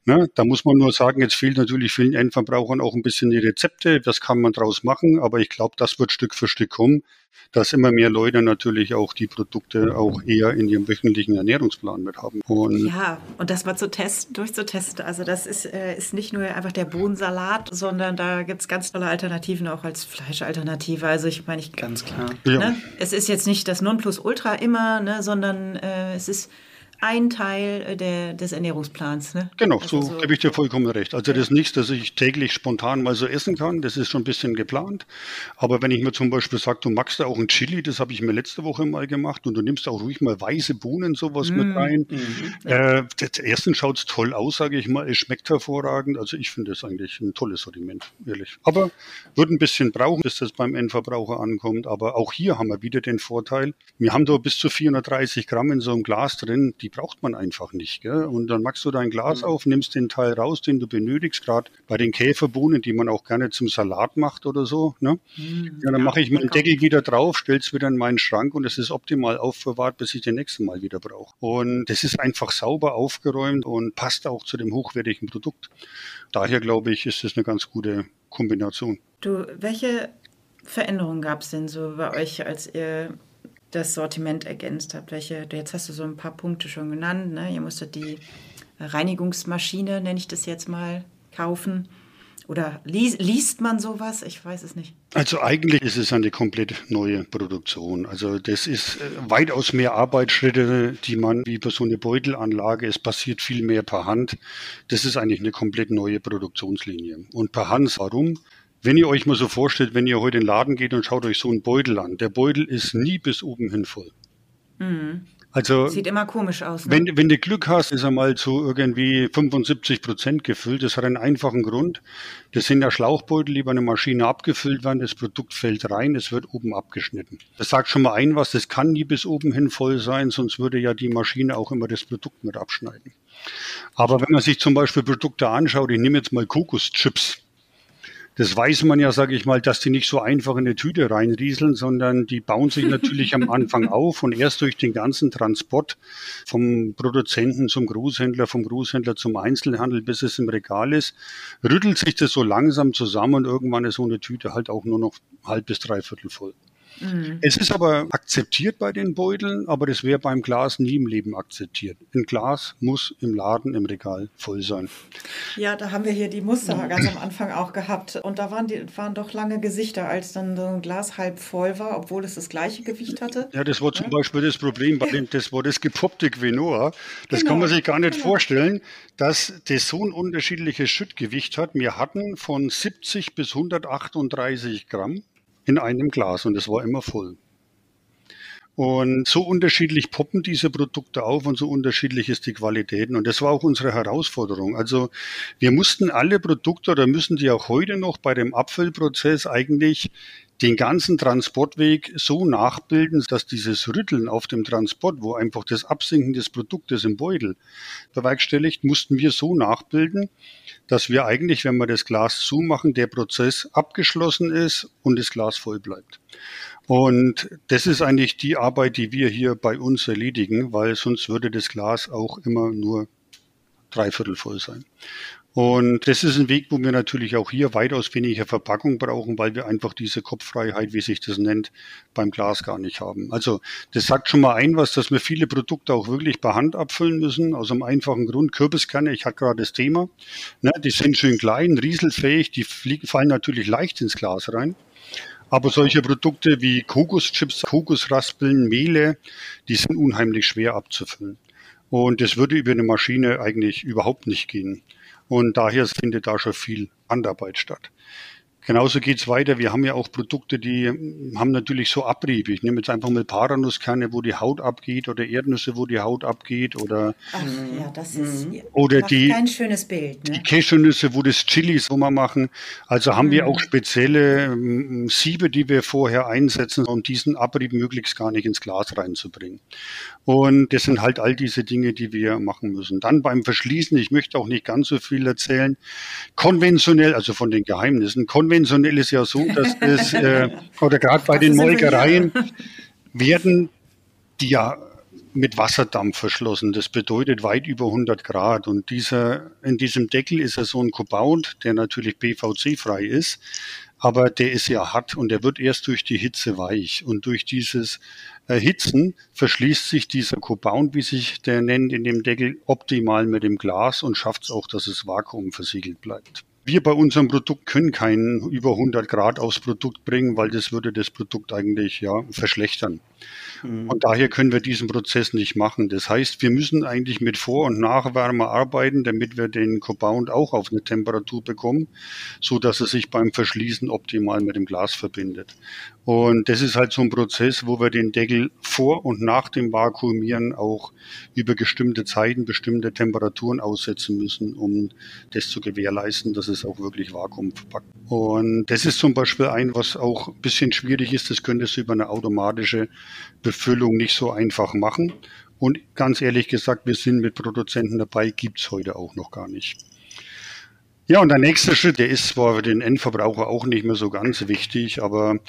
Speaker 4: Ne? Da muss man nur sagen, jetzt fehlt natürlich vielen Endverbrauchern auch ein bisschen die Rezepte. Das kann man draus machen, aber ich glaube, das wird Stück für Stück kommen, dass immer mehr Leute natürlich auch die Produkte auch eher in ihrem wöchentlichen Ernährungsplan mit haben.
Speaker 3: Und ja, und das mal zu testen, durchzutesten. Also das ist, äh, ist nicht nur einfach der Bohnensalat, sondern da gibt es ganz tolle Alternativen auch als Fleischalternative. Also ich meine, ich
Speaker 2: ganz klar.
Speaker 3: Ne? Ja. Es ist jetzt nicht das Nonplusultra immer, ne, sondern äh, es ist ein Teil äh, der, des Ernährungsplans. Ne?
Speaker 4: Genau, also so, so gebe ich dir vollkommen recht. Also das ist nichts, das ich täglich spontan mal so essen kann. Das ist schon ein bisschen geplant. Aber wenn ich mir zum Beispiel sage, du magst da auch ein Chili, das habe ich mir letzte Woche mal gemacht und du nimmst auch ruhig mal weiße Bohnen sowas mm. mit rein. Mm. Äh, das ersten schaut es toll aus, sage ich mal. Es schmeckt hervorragend. Also ich finde das eigentlich ein tolles Sortiment, ehrlich. Aber wird ein bisschen brauchen, bis das beim Endverbraucher ankommt. Aber auch hier haben wir wieder den Vorteil. Wir haben da bis zu 430 Gramm in so einem Glas drin. Die die braucht man einfach nicht. Gell? Und dann machst du dein Glas mhm. auf, nimmst den Teil raus, den du benötigst, gerade bei den Käferbohnen, die man auch gerne zum Salat macht oder so. Ne? Mhm. Ja, dann mache ich meinen Deckel wieder drauf, stell's wieder in meinen Schrank und es ist optimal aufbewahrt, bis ich den nächsten Mal wieder brauche. Und das ist einfach sauber aufgeräumt und passt auch zu dem hochwertigen Produkt. Daher glaube ich, ist das eine ganz gute Kombination.
Speaker 3: Du, welche Veränderungen gab es denn so bei euch, als ihr das Sortiment ergänzt habt. Welche, jetzt hast du so ein paar Punkte schon genannt. Ne? Ihr musstet die Reinigungsmaschine, nenne ich das jetzt mal, kaufen. Oder liest, liest man sowas? Ich weiß es nicht.
Speaker 4: Also eigentlich ist es eine komplett neue Produktion. Also das ist äh, weitaus mehr Arbeitsschritte, die man wie bei so einer Beutelanlage, es passiert viel mehr per Hand. Das ist eigentlich eine komplett neue Produktionslinie. Und per Hand, warum? Wenn ihr euch mal so vorstellt, wenn ihr heute in den Laden geht und schaut euch so einen Beutel an, der Beutel ist nie bis oben hin voll.
Speaker 3: Mhm. Also, Sieht immer komisch aus.
Speaker 4: Ne? Wenn, wenn du Glück hast, ist er mal zu irgendwie 75 Prozent gefüllt. Das hat einen einfachen Grund. Das sind ja Schlauchbeutel, die bei einer Maschine abgefüllt werden. Das Produkt fällt rein, es wird oben abgeschnitten. Das sagt schon mal ein was, das kann nie bis oben hin voll sein, sonst würde ja die Maschine auch immer das Produkt mit abschneiden. Aber wenn man sich zum Beispiel Produkte anschaut, ich nehme jetzt mal Kokoschips Das weiß man ja, sage ich mal, dass die nicht so einfach in eine Tüte reinrieseln, sondern die bauen sich natürlich am Anfang auf und erst durch den ganzen Transport vom Produzenten zum Großhändler, vom Großhändler zum Einzelhandel, bis es im Regal ist, rüttelt sich das so langsam zusammen und irgendwann ist so eine Tüte halt auch nur noch halb bis dreiviertel voll. Mhm. Es ist aber akzeptiert bei den Beuteln, aber das wäre beim Glas nie im Leben akzeptiert. Ein Glas muss im Laden, im Regal voll sein.
Speaker 3: Ja, da haben wir hier die Muster ganz am Anfang auch gehabt. Und da waren, die, waren doch lange Gesichter, als dann so ein Glas halb voll war, obwohl es das gleiche Gewicht hatte.
Speaker 4: Ja, das war zum ja? Beispiel das Problem bei dem, das war das gepoppte Quinoa. Das genau. kann man sich gar nicht genau. vorstellen, dass das so ein unterschiedliches Schüttgewicht hat. Wir hatten von 70 bis 138 Gramm in einem Glas und es war immer voll. Und so unterschiedlich poppen diese Produkte auf und so unterschiedlich ist die Qualität. Und das war auch unsere Herausforderung. Also wir mussten alle Produkte oder müssen die auch heute noch bei dem Abfüllprozess eigentlich den ganzen Transportweg so nachbilden, dass dieses Rütteln auf dem Transport, wo einfach das Absinken des Produktes im Beutel bewerkstelligt, mussten wir so nachbilden, dass wir eigentlich, wenn wir das Glas zumachen, der Prozess abgeschlossen ist und das Glas voll bleibt. Und das ist eigentlich die Arbeit, die wir hier bei uns erledigen, weil sonst würde das Glas auch immer nur dreiviertel voll sein. Und das ist ein Weg, wo wir natürlich auch hier weitaus weniger Verpackung brauchen, weil wir einfach diese Kopffreiheit, wie sich das nennt, beim Glas gar nicht haben. Also das sagt schon mal ein was, dass wir viele Produkte auch wirklich per Hand abfüllen müssen, aus einem einfachen Grund. Kürbiskerne, ich hatte gerade das Thema, ne, die sind schön klein, rieselfähig, die fliegen, fallen natürlich leicht ins Glas rein. Aber solche Produkte wie Kokoschips, Kokosraspeln, Mehle, die sind unheimlich schwer abzufüllen. Und das würde über eine Maschine eigentlich überhaupt nicht gehen. Und daher findet da schon viel Handarbeit statt. Genauso geht's weiter. Wir haben ja auch Produkte, die haben natürlich so Abriebe. Ich nehme jetzt einfach mal Paranusskerne, wo die Haut abgeht oder Erdnüsse, wo die Haut abgeht oder
Speaker 3: Ach, ja, das ist
Speaker 4: mhm. oder die
Speaker 3: kein schönes Bild.
Speaker 4: Ne? Die Cashewnüsse, wo das Chilis, wir machen. Also haben mhm. wir auch spezielle ähm, Siebe, die wir vorher einsetzen, um diesen Abrieb möglichst gar nicht ins Glas reinzubringen. Und das sind halt all diese Dinge, die wir machen müssen. Dann beim Verschließen, ich möchte auch nicht ganz so viel erzählen. Konventionell, also von den Geheimnissen, konventionell ist ja so, dass es, äh, oder gerade bei den Molkereien, werden die ja mit Wasserdampf verschlossen. Das bedeutet weit über 100 Grad. Und dieser, in diesem Deckel ist ja so ein Compound, der natürlich PVC-frei ist. Aber der ist ja hart und der wird erst durch die Hitze weich. Und durch dieses Erhitzen verschließt sich dieser Compound, wie sich der nennt, in dem Deckel optimal mit dem Glas und schafft es auch, dass es vakuumversiegelt bleibt. Wir bei unserem Produkt können keinen über 100 Grad aufs Produkt bringen, weil das würde das Produkt eigentlich ja verschlechtern. Mhm. Und daher können wir diesen Prozess nicht machen. Das heißt, wir müssen eigentlich mit Vor- und Nachwärme arbeiten, damit wir den Compound auch auf eine Temperatur bekommen, so dass er sich beim Verschließen optimal mit dem Glas verbindet. Und das ist halt so ein Prozess, wo wir den Deckel vor und nach dem Vakuumieren auch über bestimmte Zeiten, bestimmte Temperaturen aussetzen müssen, um das zu gewährleisten, dass es auch wirklich Vakuum verpackt. Und das ist zum Beispiel ein, was auch ein bisschen schwierig ist. Das könnte es über eine automatische Befüllung nicht so einfach machen. Und ganz ehrlich gesagt, wir sind mit Produzenten dabei, gibt's heute auch noch gar nicht. Ja, und der nächste Schritt, der ist zwar für den Endverbraucher auch nicht mehr so ganz wichtig, aber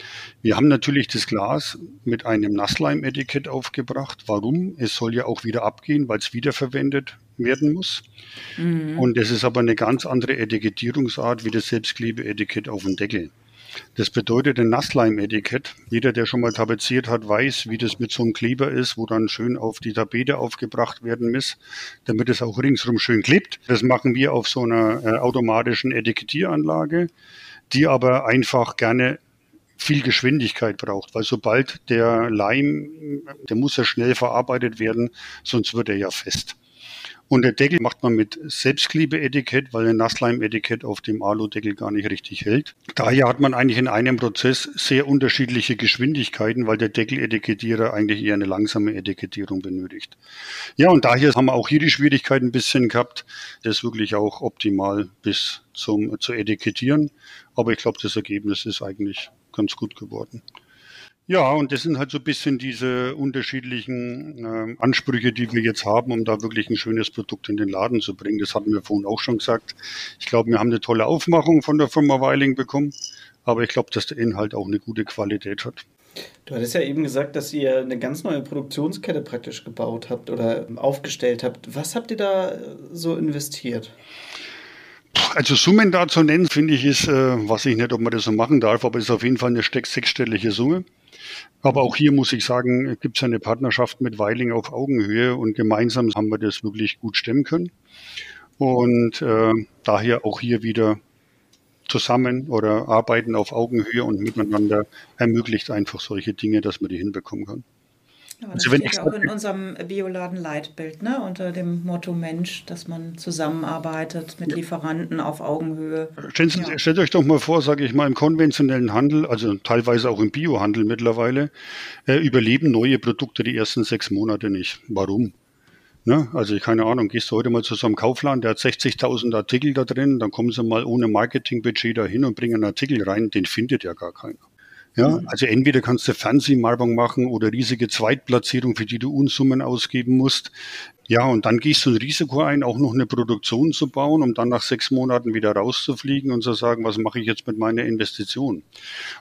Speaker 4: wir haben natürlich das Glas mit einem Nassleim-Etikett aufgebracht. Warum? Es soll ja auch wieder abgehen, weil es wiederverwendet werden muss. Mhm. Und es ist aber eine ganz andere Etikettierungsart wie das Selbstklebeetikett auf dem Deckel. Das bedeutet ein Nassleim-Etikett. Jeder, der schon mal tapeziert hat, weiß, wie das mit so einem Kleber ist, wo dann schön auf die Tapete aufgebracht werden muss, damit es auch ringsrum schön klebt. Das machen wir auf so einer äh, automatischen Etikettieranlage, die aber einfach gerne viel Geschwindigkeit braucht, weil sobald der Leim, der muss ja schnell verarbeitet werden, sonst wird er ja fest. Und der Deckel macht man mit Selbstklebeetikett, weil ein Nassleim-Etikett auf dem Aludeckel gar nicht richtig hält. Daher hat man eigentlich in einem Prozess sehr unterschiedliche Geschwindigkeiten, weil der Deckeletikettierer eigentlich eher eine langsame Etikettierung benötigt. Ja, und daher haben wir auch hier die Schwierigkeit ein bisschen gehabt, das wirklich auch optimal bis zum zu etikettieren. Aber ich glaube, das Ergebnis ist eigentlich ganz gut geworden. Ja, und das sind halt so ein bisschen diese unterschiedlichen äh, Ansprüche, die wir jetzt haben, um da wirklich ein schönes Produkt in den Laden zu bringen. Das hatten wir vorhin auch schon gesagt. Ich glaube, wir haben eine tolle Aufmachung von der Firma Weiling bekommen, aber ich glaube, dass der Inhalt auch eine gute Qualität hat.
Speaker 2: Du hattest ja eben gesagt, dass ihr eine ganz neue Produktionskette praktisch gebaut habt oder aufgestellt habt. Was habt ihr da so investiert?
Speaker 4: Also Summen da zu nennen, finde ich, ist, äh, weiß ich nicht, ob man das so machen darf, aber es ist auf jeden Fall eine sechsstellige Summe. Aber auch hier muss ich sagen, gibt es eine Partnerschaft mit Weiling auf Augenhöhe und gemeinsam haben wir das wirklich gut stemmen können. Und äh, daher auch hier wieder zusammen oder arbeiten auf Augenhöhe und miteinander ermöglicht einfach solche Dinge, dass man die hinbekommen kann.
Speaker 3: Ja, das also steht ja auch in unserem Bioladen-Leitbild, ne? unter dem Motto Mensch, dass man zusammenarbeitet mit ja. Lieferanten auf Augenhöhe.
Speaker 4: Stellt, ja. stellt, euch doch mal vor, sage ich mal, im konventionellen Handel, also teilweise auch im Biohandel mittlerweile, äh, überleben neue Produkte die ersten sechs Monate nicht. Warum? Ne? Also keine Ahnung, gehst du heute mal zu so einem Kaufland, der hat 60.000 Artikel da drin, dann kommen sie mal ohne Marketingbudget da hin und bringen einen Artikel rein, den findet ja gar keiner. Ja, mhm. also entweder kannst du Fernsehwerbung machen oder riesige Zweitplatzierung, für die du Unsummen ausgeben musst. Ja, und dann gehst du ein Risiko ein, auch noch eine Produktion zu bauen, um dann nach sechs Monaten wieder rauszufliegen und zu sagen, was mache ich jetzt mit meiner Investition?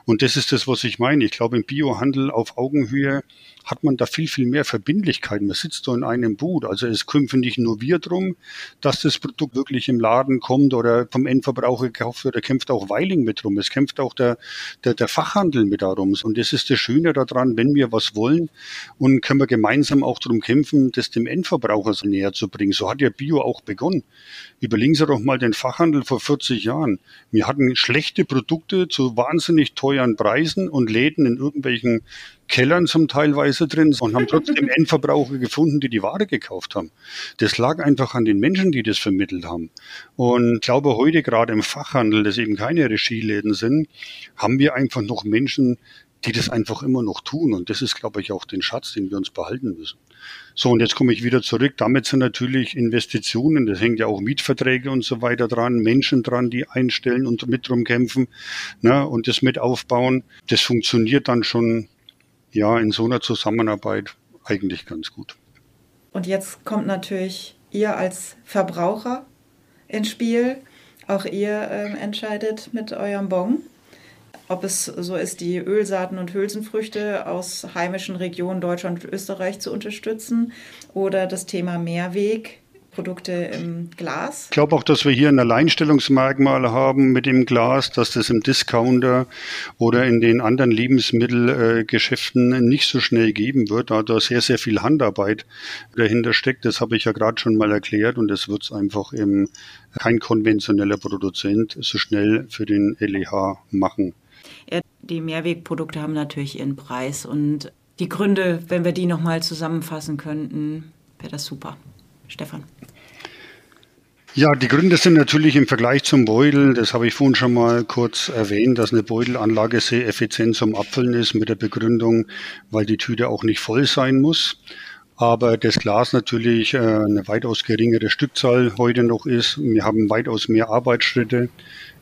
Speaker 4: Und das ist das, was ich meine. Ich glaube, im Biohandel auf Augenhöhe hat man da viel, viel mehr Verbindlichkeit. Man sitzt so in einem Boot. Also es kämpfen nicht nur wir drum, dass das Produkt wirklich im Laden kommt oder vom Endverbraucher gekauft wird. Da kämpft auch Weiling mit drum. Es kämpft auch der, der, der Fachhandel mit darum. Und das ist das Schöne daran, wenn wir was wollen und können wir gemeinsam auch darum kämpfen, das dem Endverbraucher so näher zu bringen. So hat ja Bio auch begonnen. Überlegen Sie doch mal den Fachhandel vor 40 Jahren. Wir hatten schlechte Produkte zu wahnsinnig teuren Preisen und Läden in irgendwelchen Kellern zum Teilweise drin und haben trotzdem Endverbraucher gefunden, die die Ware gekauft haben. Das lag einfach an den Menschen, die das vermittelt haben. Und ich glaube, heute gerade im Fachhandel, das eben keine Regieläden sind, haben wir einfach noch Menschen, die das einfach immer noch tun. Und das ist, glaube ich, auch den Schatz, den wir uns behalten müssen. So, und jetzt komme ich wieder zurück. Damit sind natürlich Investitionen, das hängt ja auch Mietverträge und so weiter dran, Menschen dran, die einstellen und mit drum kämpfen ne, und das mit aufbauen. Das funktioniert dann schon ja, in so einer Zusammenarbeit eigentlich ganz gut.
Speaker 3: Und jetzt kommt natürlich ihr als Verbraucher ins Spiel. Auch ihr äh, entscheidet mit eurem Bon, ob es so ist, die Ölsaaten und Hülsenfrüchte aus heimischen Regionen Deutschland und Österreich zu unterstützen oder das Thema Mehrweg Produkte im Glas.
Speaker 4: Ich glaube auch, dass wir hier ein Alleinstellungsmerkmal haben mit dem Glas, dass das im Discounter oder in den anderen Lebensmittelgeschäften nicht so schnell geben wird, da da sehr, sehr viel Handarbeit dahinter steckt. Das habe ich ja gerade schon mal erklärt und das wird es einfach eben kein konventioneller Produzent so schnell für den LEH machen.
Speaker 3: Die Mehrwegprodukte haben natürlich ihren Preis und die Gründe, wenn wir die nochmal zusammenfassen könnten, wäre das super. Stefan.
Speaker 4: Ja, die Gründe sind natürlich im Vergleich zum Beutel, das habe ich vorhin schon mal kurz erwähnt, dass eine Beutelanlage sehr effizient zum Abfüllen ist mit der Begründung, weil die Tüte auch nicht voll sein muss. Aber das Glas natürlich äh, eine weitaus geringere Stückzahl heute noch ist. Wir haben weitaus mehr Arbeitsschritte.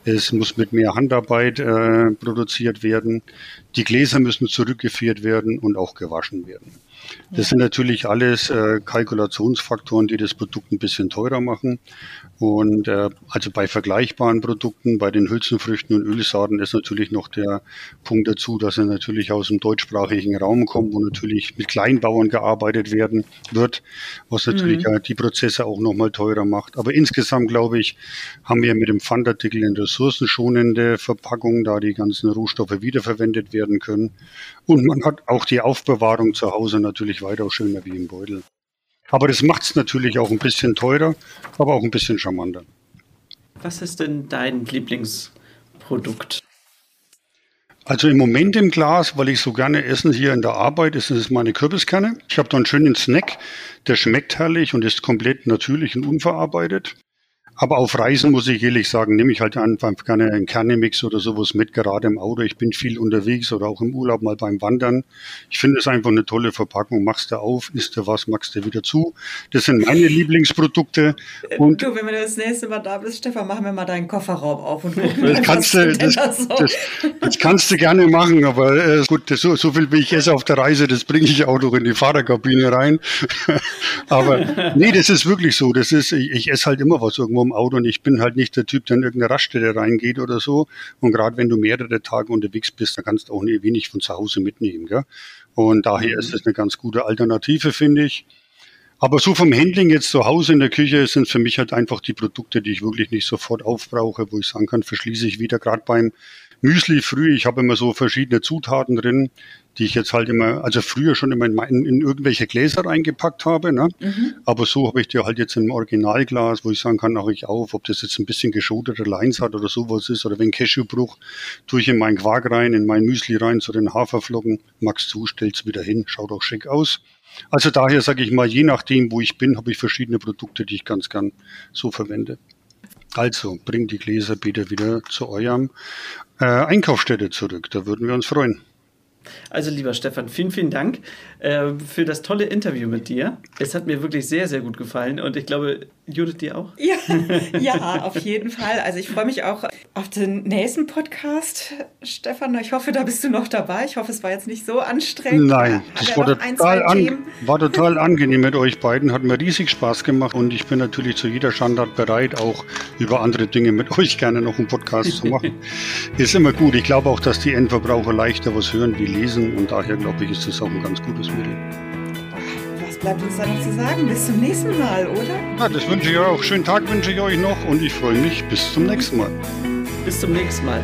Speaker 4: Es muss mit mehr Handarbeit äh, produziert werden. Die Gläser müssen zurückgeführt werden und auch gewaschen werden. Das sind natürlich alles äh, Kalkulationsfaktoren, die das Produkt ein bisschen teurer machen. Und äh, also bei vergleichbaren Produkten, bei den Hülsenfrüchten und Ölsaaten ist natürlich noch der Punkt dazu, dass er natürlich aus dem deutschsprachigen Raum kommt, wo natürlich mit Kleinbauern gearbeitet werden wird, was natürlich mhm. die Prozesse auch nochmal teurer macht. Aber insgesamt, glaube ich, haben wir mit dem Pfandartikel eine ressourcenschonende Verpackung, da die ganzen Rohstoffe wiederverwendet werden können. Und man hat auch die Aufbewahrung zu Hause natürlich weiter schöner wie im Beutel. Aber das macht es natürlich auch ein bisschen teurer, aber auch ein bisschen charmanter.
Speaker 2: Was ist denn dein Lieblingsprodukt?
Speaker 4: Also im Moment im Glas, weil ich so gerne essen hier in der Arbeit, ist es meine Kürbiskerne. Ich habe da einen schönen Snack, der schmeckt herrlich und ist komplett natürlich und unverarbeitet. Aber auf Reisen muss ich ehrlich sagen, nehme ich halt einfach gerne einen Kernemix oder sowas mit, gerade im Auto. Ich bin viel unterwegs oder auch im Urlaub mal beim Wandern. Ich finde es einfach eine tolle Verpackung. Machst du auf, isst du was, machst du wieder zu. Das sind meine Lieblingsprodukte.
Speaker 3: Und du, wenn du das nächste Mal da bist, Stefan, machen wir mal deinen Kofferraum auf und gucken,
Speaker 4: das kannst du, das, das, das, das, kannst du gerne machen, aber äh, gut, so, so viel wie ich esse auf der Reise, das bringe ich auch noch in die Fahrerkabine rein. aber nee, das ist wirklich so. Das ist, ich, ich esse halt immer was irgendwo im Auto und ich bin halt nicht der Typ, der in irgendeine Raststätte reingeht oder so. Und gerade wenn du mehrere Tage unterwegs bist, dann kannst du auch nicht wenig von zu Hause mitnehmen. Gell? Und daher mhm. ist es eine ganz gute Alternative, finde ich. Aber so vom Handling jetzt zu Hause in der Küche sind für mich halt einfach die Produkte, die ich wirklich nicht sofort aufbrauche, wo ich sagen kann, verschließe ich wieder. Gerade beim Müsli früh, ich habe immer so verschiedene Zutaten drin, die ich jetzt halt immer, also früher schon immer in, in, in irgendwelche Gläser reingepackt habe. Ne? Mhm. Aber so habe ich die halt jetzt im Originalglas, wo ich sagen kann, mache ich auf, ob das jetzt ein bisschen geschotete Lines hat oder sowas ist. Oder wenn Cashewbruch, tue ich in meinen Quark rein, in mein Müsli rein, zu den Haferflocken, mag's zu, stell's wieder hin, schaut auch schick aus. Also daher sage ich mal, je nachdem, wo ich bin, habe ich verschiedene Produkte, die ich ganz gern so verwende. Also, bringt die Gläser bitte wieder zu eurem äh, Einkaufsstätte zurück. Da würden wir uns freuen.
Speaker 2: Also lieber Stefan, vielen, vielen Dank äh, für das tolle Interview mit dir. Es hat mir wirklich sehr, sehr gut gefallen und ich glaube, Judith dir auch?
Speaker 3: Ja, ja auf jeden Fall. Also ich freue mich auch auf den nächsten Podcast, Stefan. Ich hoffe, da bist du noch dabei. Ich hoffe, es war jetzt nicht so anstrengend.
Speaker 4: Nein, das war total, an, war total angenehm mit euch beiden. Hat mir riesig Spaß gemacht und ich bin natürlich zu jeder Standard bereit, auch über andere Dinge mit euch gerne noch einen Podcast zu machen. Ist immer gut. Ich glaube auch, dass die Endverbraucher leichter was hören wie lesen und daher glaube ich, ist das auch ein ganz gutes Mittel.
Speaker 3: Was bleibt uns da noch zu sagen? Bis zum nächsten Mal, oder?
Speaker 4: Ja, das wünsche ich auch. Schönen Tag wünsche ich euch noch und ich freue mich. Bis zum nächsten Mal.
Speaker 2: Bis zum nächsten Mal.